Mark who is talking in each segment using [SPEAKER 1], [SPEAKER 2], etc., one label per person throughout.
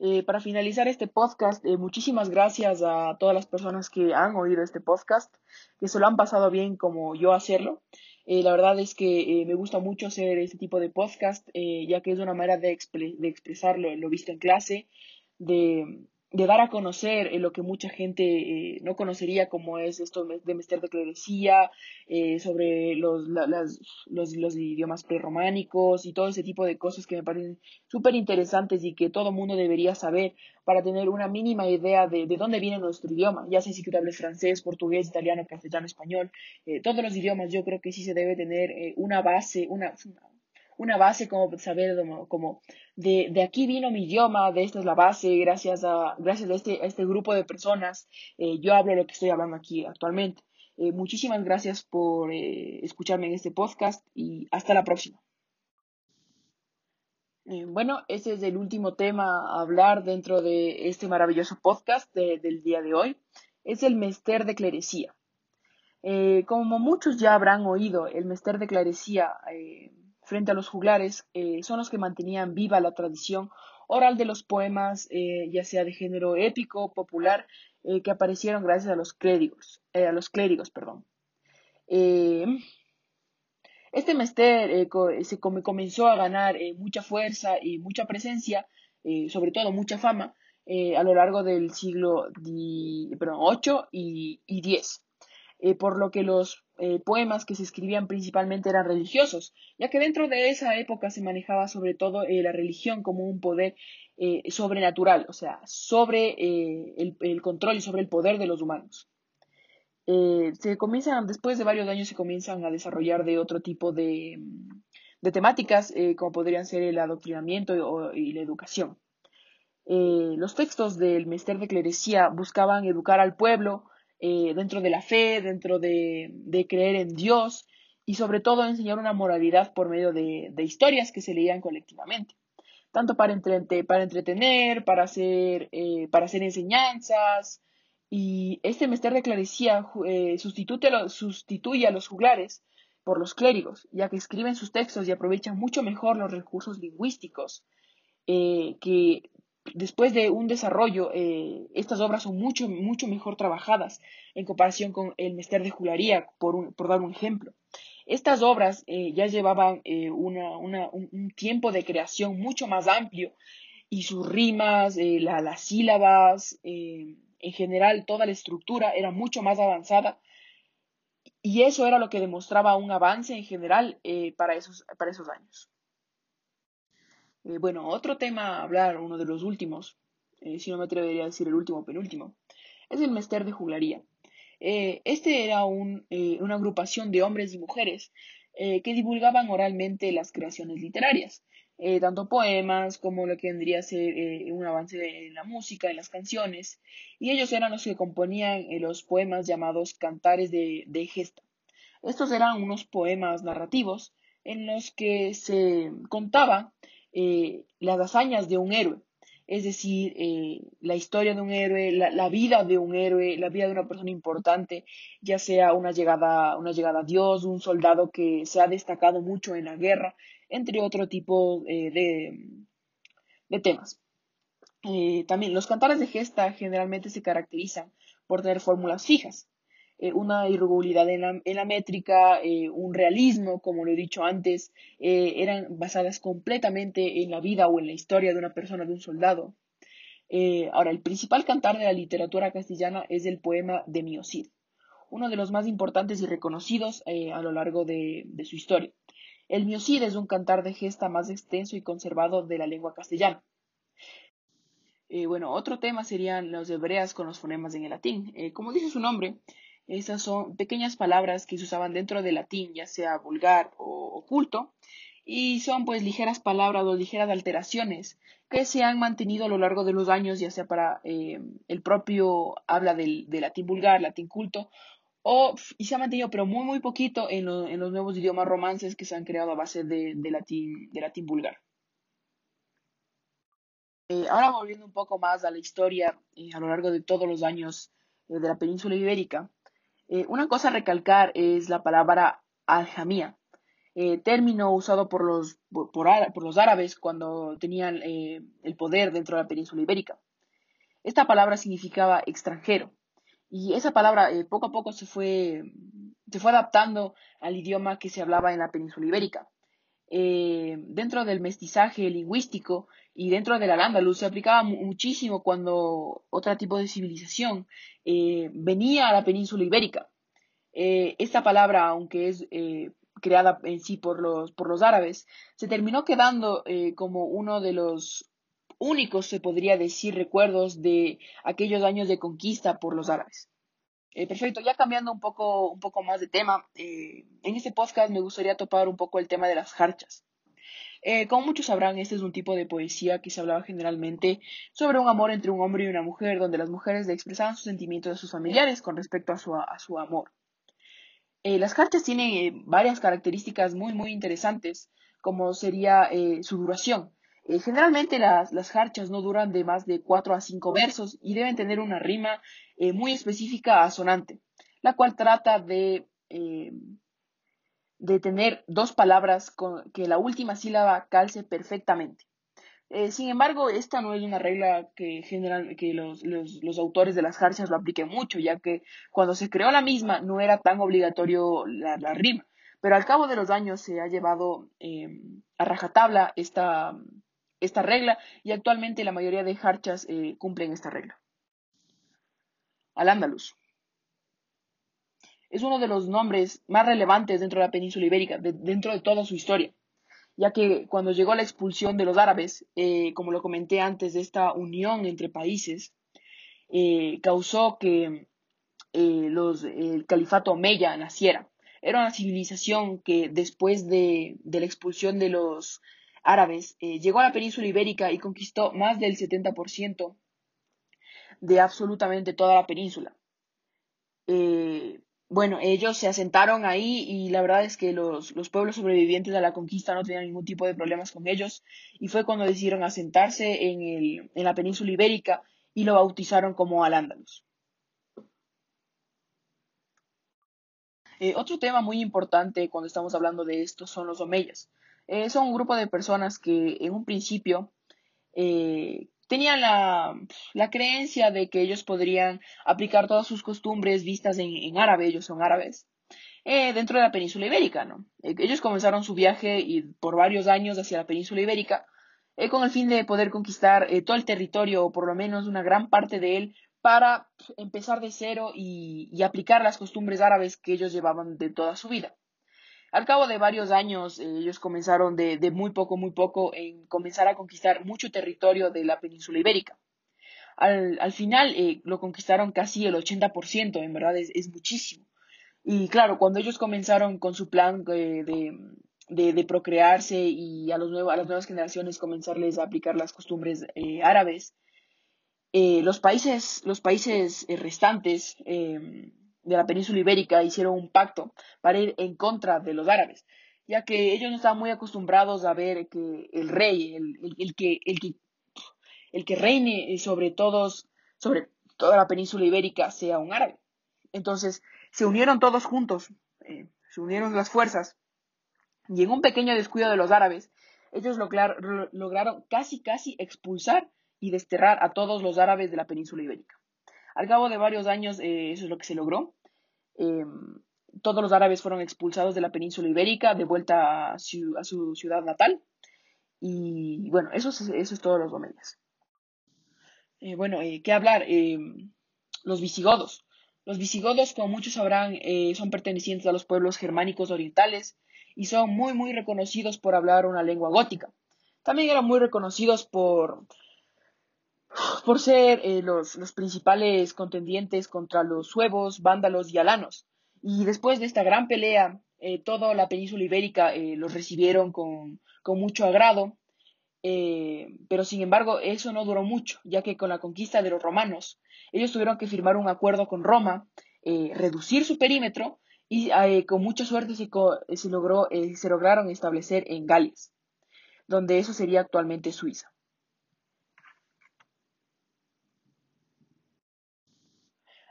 [SPEAKER 1] Eh, para finalizar este podcast, eh, muchísimas gracias a todas las personas que han oído este podcast, que se lo han pasado bien como yo hacerlo. Eh, la verdad es que me gusta mucho hacer este tipo de podcast, ya que es una manera de, de expresar lo, visto en clase, de, de dar a conocer eh, lo que mucha gente eh, no conocería, como es esto de Mester de Clerecía, eh, sobre los, las, los, los, idiomas prerrománicos y todo ese tipo de cosas que me parecen súper interesantes y que todo mundo debería saber para tener una mínima idea de, de dónde viene nuestro idioma, ya sea si tú hables francés, portugués, italiano, castellano, español, todos los idiomas yo creo que sí se debe tener una base, una base como saber como de, de, aquí vino mi idioma, de esta es la base, gracias a, gracias a, este, este grupo de personas, eh, yo hablo lo que estoy hablando aquí actualmente. Eh, muchísimas gracias por eh, escucharme en este podcast y hasta la próxima. bueno, ese es el último tema a hablar dentro de este maravilloso podcast del día de hoy. Es el mester de clerecía. como muchos ya habrán oído, el mester de clerecía frente a los juglares eh, son los que mantenían viva la tradición oral de los poemas, eh, ya sea de género épico, popular, eh, que aparecieron gracias a los clérigos, a los clérigos, perdón. este mester se comenzó a ganar mucha fuerza y mucha presencia, sobre todo mucha fama, a lo largo del siglo VIII y, y. por lo que los eh, poemas que se escribían principalmente eran religiosos, ya que dentro de esa época se manejaba sobre todo eh, la religión como un poder eh, sobrenatural, o sea, sobre el, control y sobre el poder de los humanos. se comienzan, después de varios años se comienzan a desarrollar de otro tipo de, de temáticas, como podrían ser el adoctrinamiento y, la educación. los textos del Mester de Clerecía buscaban educar al pueblo, eh, dentro de la fe, dentro de, creer en Dios y sobre todo enseñar una moralidad por medio de, historias que se leían colectivamente, tanto para, para entretener, para hacer, eh, para hacer enseñanzas. Y este mester de clerecía eh, sustituye, a los juglares por los clérigos, ya que escriben sus textos y aprovechan mucho mejor los recursos lingüísticos que después de un desarrollo, eh, estas obras son mucho, mucho mejor trabajadas en comparación con el Mester de Jularía, por, dar un ejemplo. Estas obras eh, ya llevaban eh, un, tiempo de creación mucho más amplio y sus rimas, las sílabas, en general toda la estructura era mucho más avanzada y eso era lo que demostraba un avance en general para, esos, para esos años. Eh, bueno, otro tema a hablar, uno de los últimos, eh, si no me atrevería a decir el último penúltimo, es el Mester de Juglaría. Eh, este era una agrupación de hombres y mujeres que divulgaban oralmente las creaciones literarias, tanto poemas como lo que vendría a ser un avance en la música, en las canciones, y ellos eran los que componían los poemas llamados cantares de, de gesta. Estos eran unos poemas narrativos en los que se contaba eh, las hazañas de un héroe, es decir, eh, la historia de un héroe, la, vida de un héroe, la vida de una persona importante, ya sea una llegada, una llegada a Dios, un soldado que se ha destacado mucho en la guerra, entre otro tipo eh, de, de, temas. también los cantares de gesta generalmente se caracterizan por tener fórmulas fijas, eh, una irregularidad en la, métrica, eh, un realismo, como lo he dicho antes, eh, eran basadas completamente en la vida o en la historia de una persona, de un soldado. ahora, el principal cantar de la literatura castellana es el poema de Miocid, uno de los más importantes y reconocidos a lo largo de, su historia. El Miocid es un cantar de gesta más extenso y conservado de la lengua castellana. bueno, otro tema serían los hebreas con los fonemas en el latín. como dice su nombre, esas son pequeñas palabras que se usaban dentro del latín, ya sea vulgar o oculto, y son pues ligeras palabras o ligeras alteraciones que se han mantenido a lo largo de los años, ya sea para eh, el propio habla del, latín vulgar, latín culto, o, y se ha mantenido, pero muy, muy poquito en, los nuevos idiomas romances que se han creado a base de, latín, vulgar. Eh, ahora volviendo un poco más a la historia eh, a lo largo de todos los años de la península ibérica, eh, una cosa a recalcar es la palabra aljamía. término usado por los, por, los árabes cuando tenían el poder dentro de la península ibérica. Esta palabra significaba extranjero y esa palabra poco a poco se fue, se fue adaptando al idioma que se hablaba en la península ibérica. Dentro del mestizaje lingüístico y dentro del al se aplicaba muchísimo cuando otro tipo de civilización eh, venía a la península ibérica. Eh, esta palabra, aunque es eh, creada en sí por los, por los árabes, se terminó quedando como uno de los únicos, se podría decir, recuerdos de aquellos años de conquista por los árabes. Perfecto, ya cambiando un poco, un poco más de tema, en este podcast me gustaría topar un poco el tema de las jarchas. Eh, como muchos sabrán, este es un tipo de poesía que se hablaba generalmente sobre un amor entre un hombre y una mujer, donde las mujeres le expresaban sus sentimientos a sus familiares con respecto a su, a su amor. Eh, las cartas tienen eh, varias características muy, muy interesantes, como sería su duración. Generalmente las, las jarchas no duran de más de 4 a 5 versos y deben tener una rima muy específica asonante, la cual trata de de tener dos palabras con que la última sílaba calce perfectamente. Eh, sin embargo, esta no es una regla que, general, que los, los, autores de las jarcias lo apliquen mucho, ya que cuando se creó la misma no era tan obligatorio la, rima. Pero al cabo de los años se ha llevado a rajatabla esta, esta regla y actualmente la mayoría de jarchas eh, cumplen esta regla. Al andaluz es uno de los nombres más relevantes dentro de la península ibérica, dentro de toda su historia, ya que cuando llegó la expulsión de los árabes, eh, como lo comenté antes, de esta unión entre países, eh, causó que eh, el califato Omeya naciera. Era una civilización que después de, de la expulsión de los árabes llegó a la península ibérica y conquistó más del 70% de absolutamente toda la península bueno, ellos se asentaron ahí y la verdad es que los, pueblos sobrevivientes de la conquista no tenían ningún tipo de problemas con ellos y fue cuando decidieron asentarse en, el, en la península ibérica y lo bautizaron como Al-Ándalus. Eh, otro tema muy importante cuando estamos hablando de esto son los omeyas. Eh, son un grupo de personas que en un principio eh, tenían la, creencia de que ellos podrían aplicar todas sus costumbres vistas en, árabe, ellos son árabes, eh, dentro de la península ibérica, ¿no? Ellos comenzaron su viaje y por varios años hacia la península ibérica con el fin de poder conquistar todo el territorio o por lo menos una gran parte de él para empezar de cero y aplicar las costumbres árabes que ellos llevaban de toda su vida. Al cabo de varios años, eh, ellos comenzaron de, muy poco, muy poco, en comenzar a conquistar mucho territorio de la península ibérica. Al, final eh, lo conquistaron casi el 80%, en verdad es, muchísimo. Y claro, cuando ellos comenzaron con su plan eh, de, procrearse y a, los a las nuevas generaciones comenzarles a aplicar las costumbres árabes, los países, los países restantes de la península ibérica hicieron un pacto para ir en contra de los árabes, ya que ellos no estaban muy acostumbrados a ver que el rey, el, que, el, que, el que reine sobre todos, sobre toda la península ibérica sea un árabe. Entonces se unieron todos juntos, eh, se unieron las fuerzas, y en un pequeño descuido de los árabes, ellos lograron casi, casi expulsar y desterrar a todos los árabes de la península ibérica. Al cabo de varios años, eh, eso es lo que se logró. Em, todos los árabes fueron expulsados de la península ibérica, de vuelta a su, ciudad natal. Y bueno, eso es, eso es todos los omeyas. Eh, bueno, eh, ¿qué hablar? Em, los visigodos. Los visigodos, como muchos sabrán, eh, son pertenecientes a los pueblos germánicos orientales y son muy, muy reconocidos por hablar una lengua gótica. También eran muy reconocidos por por ser eh, los, principales contendientes contra los suevos, vándalos y alanos. Y después de esta gran pelea, eh, toda la península ibérica eh, los recibieron con, mucho agrado, pero sin embargo eso no duró mucho, ya que con la conquista de los romanos, ellos tuvieron que firmar un acuerdo con Roma, reducir su perímetro y con mucha suerte se, se, logró, se lograron establecer en Gales, donde eso sería actualmente Suiza.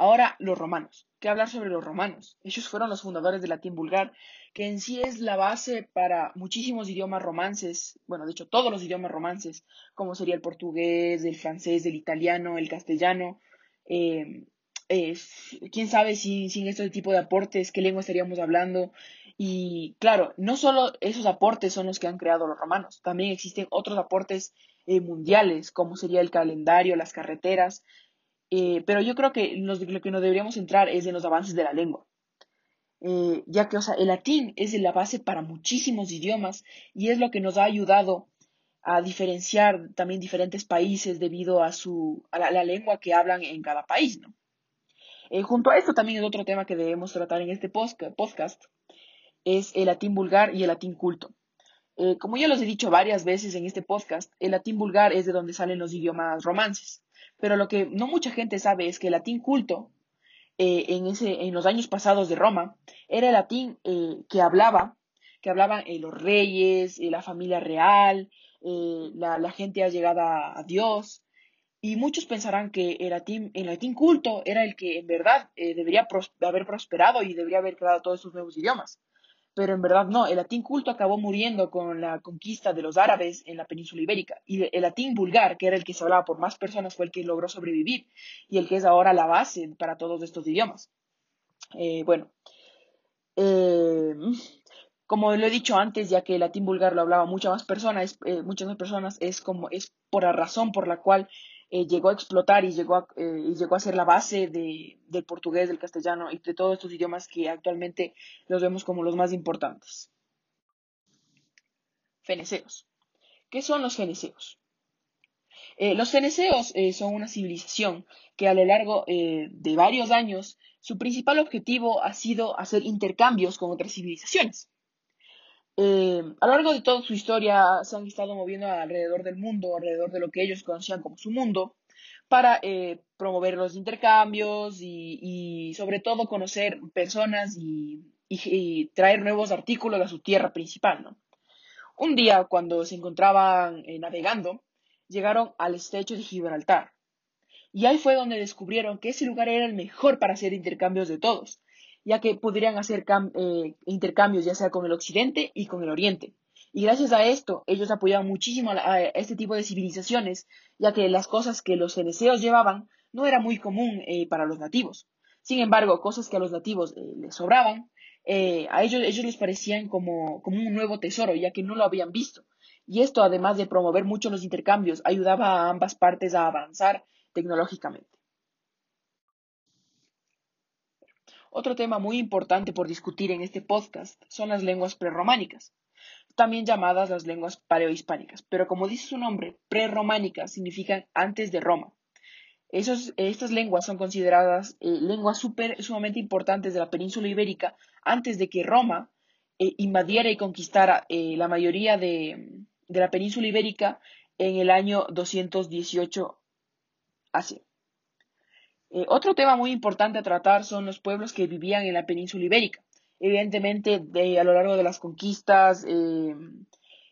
[SPEAKER 1] Ahora, los romanos. ¿Qué hablar sobre los romanos? Ellos fueron los fundadores del latín vulgar, que en sí es la base para muchísimos idiomas romances, bueno, de hecho todos los idiomas romances, como sería el portugués, el francés, el italiano, el castellano. Eh, quién sabe si sin este tipo de aportes, qué lengua estaríamos hablando. Y claro, no solo esos aportes son los que han creado los romanos, también existen otros aportes eh, mundiales, como sería el calendario, las carreteras. Eh, pero yo creo que lo que nos deberíamos centrar es en los avances de la lengua. Eh, ya que, o sea, el latín es la base para muchísimos idiomas y es lo que nos ha ayudado a diferenciar también diferentes países debido a, su, a la, lengua que hablan en cada país, ¿no? junto a esto también es otro tema que debemos tratar en este podcast, es el latín vulgar y el latín culto. Eh, como ya los he dicho varias veces en este podcast, el latín vulgar es de donde salen los idiomas romances. Pero lo que no mucha gente sabe es que el latín culto, eh, en, ese, en los años pasados de Roma, era el latín eh, que hablaba, que hablaban los reyes, la familia real, la, gente allegada a Dios. Y muchos pensarán que el latín, el latín culto era el que en verdad debería haber prosperado y debería haber creado todos esos nuevos idiomas pero en verdad no, el latín culto acabó muriendo con la conquista de los árabes en la península ibérica y el latín vulgar, que era el que se hablaba por más personas, fue el que logró sobrevivir y el que es ahora la base para todos estos idiomas. Eh, bueno, eh, como lo he dicho antes, ya que el latín vulgar lo hablaba muchas más personas, eh, muchas más personas, es como es por la razón por la cual eh, llegó a explotar y llegó a, eh, y llegó a ser la base de, del portugués, del castellano y de todos estos idiomas que actualmente los vemos como los más importantes. Feneceos. ¿Qué son los feneceos? Eh, los feneceos son una civilización que a lo largo de varios años su principal objetivo ha sido hacer intercambios con otras civilizaciones. Eh, a lo largo de toda su historia se han estado moviendo alrededor del mundo, alrededor de lo que ellos conocían como su mundo, para eh, promover los intercambios y, sobre todo conocer personas y, traer nuevos artículos a su tierra principal. Un día, cuando se encontraban eh, navegando, llegaron al estrecho de Gibraltar. Y ahí fue donde descubrieron que ese lugar era el mejor para hacer intercambios de todos, ya que podrían hacer eh, intercambios ya sea con el occidente y con el oriente. Y gracias a esto, ellos apoyaban muchísimo a, este tipo de civilizaciones, ya que las cosas que los feneceos llevaban no era muy común eh, para los nativos. Sin embargo, cosas que a los nativos eh, les sobraban, a ellos, ellos les parecían como, como un nuevo tesoro, ya que no lo habían visto. Y esto, además de promover mucho los intercambios, ayudaba a ambas partes a avanzar tecnológicamente. Otro tema muy importante por discutir en este podcast son las lenguas prerrománicas, también llamadas las lenguas paleohispánicas, pero como dice su nombre, prerrománicas significan antes de Roma. estas lenguas son consideradas eh, lenguas super, sumamente importantes de la península ibérica antes de que Roma eh, invadiera y conquistara eh, la mayoría de, de, la península ibérica en el año 218 AC. Eh, otro tema muy importante a tratar son los pueblos que vivían en la península ibérica. Evidentemente, a lo largo de las conquistas, eh,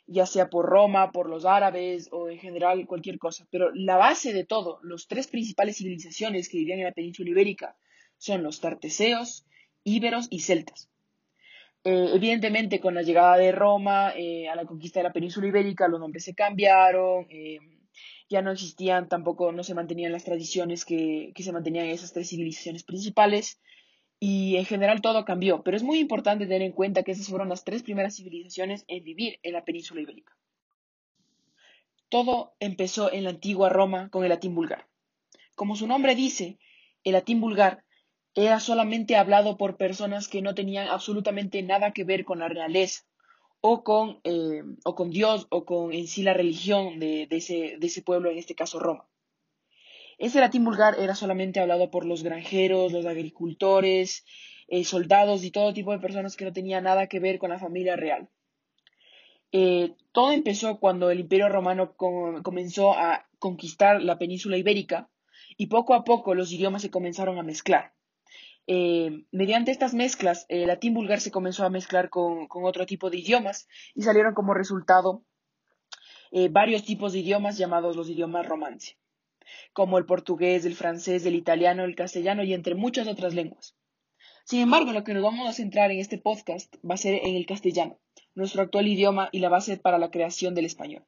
[SPEAKER 1] ya sea por Roma, por los árabes o en general cualquier cosa. Pero la base de todo, los tres principales civilizaciones que vivían en la península ibérica son los tarteseos, íberos y celtas. Eh, evidentemente, con la llegada de Roma a la conquista de la península ibérica, los nombres se cambiaron ya no existían, tampoco no se mantenían las tradiciones que, se mantenían en esas tres civilizaciones principales y en general todo cambió, pero es muy importante tener en cuenta que esas fueron las tres primeras civilizaciones en vivir en la península ibérica. Todo empezó en la antigua Roma con el latín vulgar. Como su nombre dice, el latín vulgar era solamente hablado por personas que no tenían absolutamente nada que ver con la realeza, o con, eh, o con Dios o con en sí la religión de, ese, de ese pueblo, en este caso Roma. Ese latín vulgar era solamente hablado por los granjeros, los agricultores, eh, soldados y todo tipo de personas que no tenían nada que ver con la familia real. Eh, todo empezó cuando el Imperio Romano comenzó a conquistar la península ibérica y poco a poco los idiomas se comenzaron a mezclar. Eh, mediante estas mezclas, el latín vulgar se comenzó a mezclar con, otro tipo de idiomas y salieron como resultado eh, varios tipos de idiomas llamados los idiomas romance. como el portugués, el francés, el italiano, el castellano y entre muchas otras lenguas. Sin embargo, lo que nos vamos a centrar en este podcast va a ser en el castellano, nuestro actual idioma y la base para la creación del español.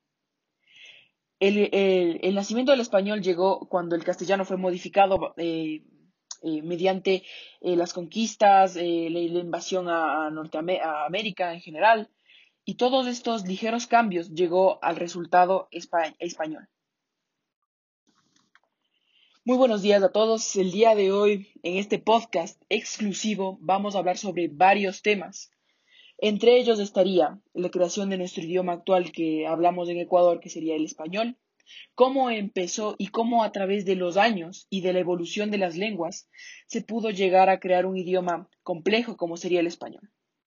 [SPEAKER 1] El, nacimiento del español llegó cuando el castellano fue modificado eh, eh, mediante eh, las conquistas, la, invasión a, a América en general, y todos estos ligeros cambios llegó al resultado español. Muy buenos días a todos. El día de hoy, en este podcast exclusivo, vamos a hablar sobre varios temas. Entre ellos estaría la creación de nuestro idioma actual que hablamos en Ecuador, que sería el español, cómo empezó y cómo a través de los años y de la evolución de las lenguas se pudo llegar a crear un idioma complejo como sería el español.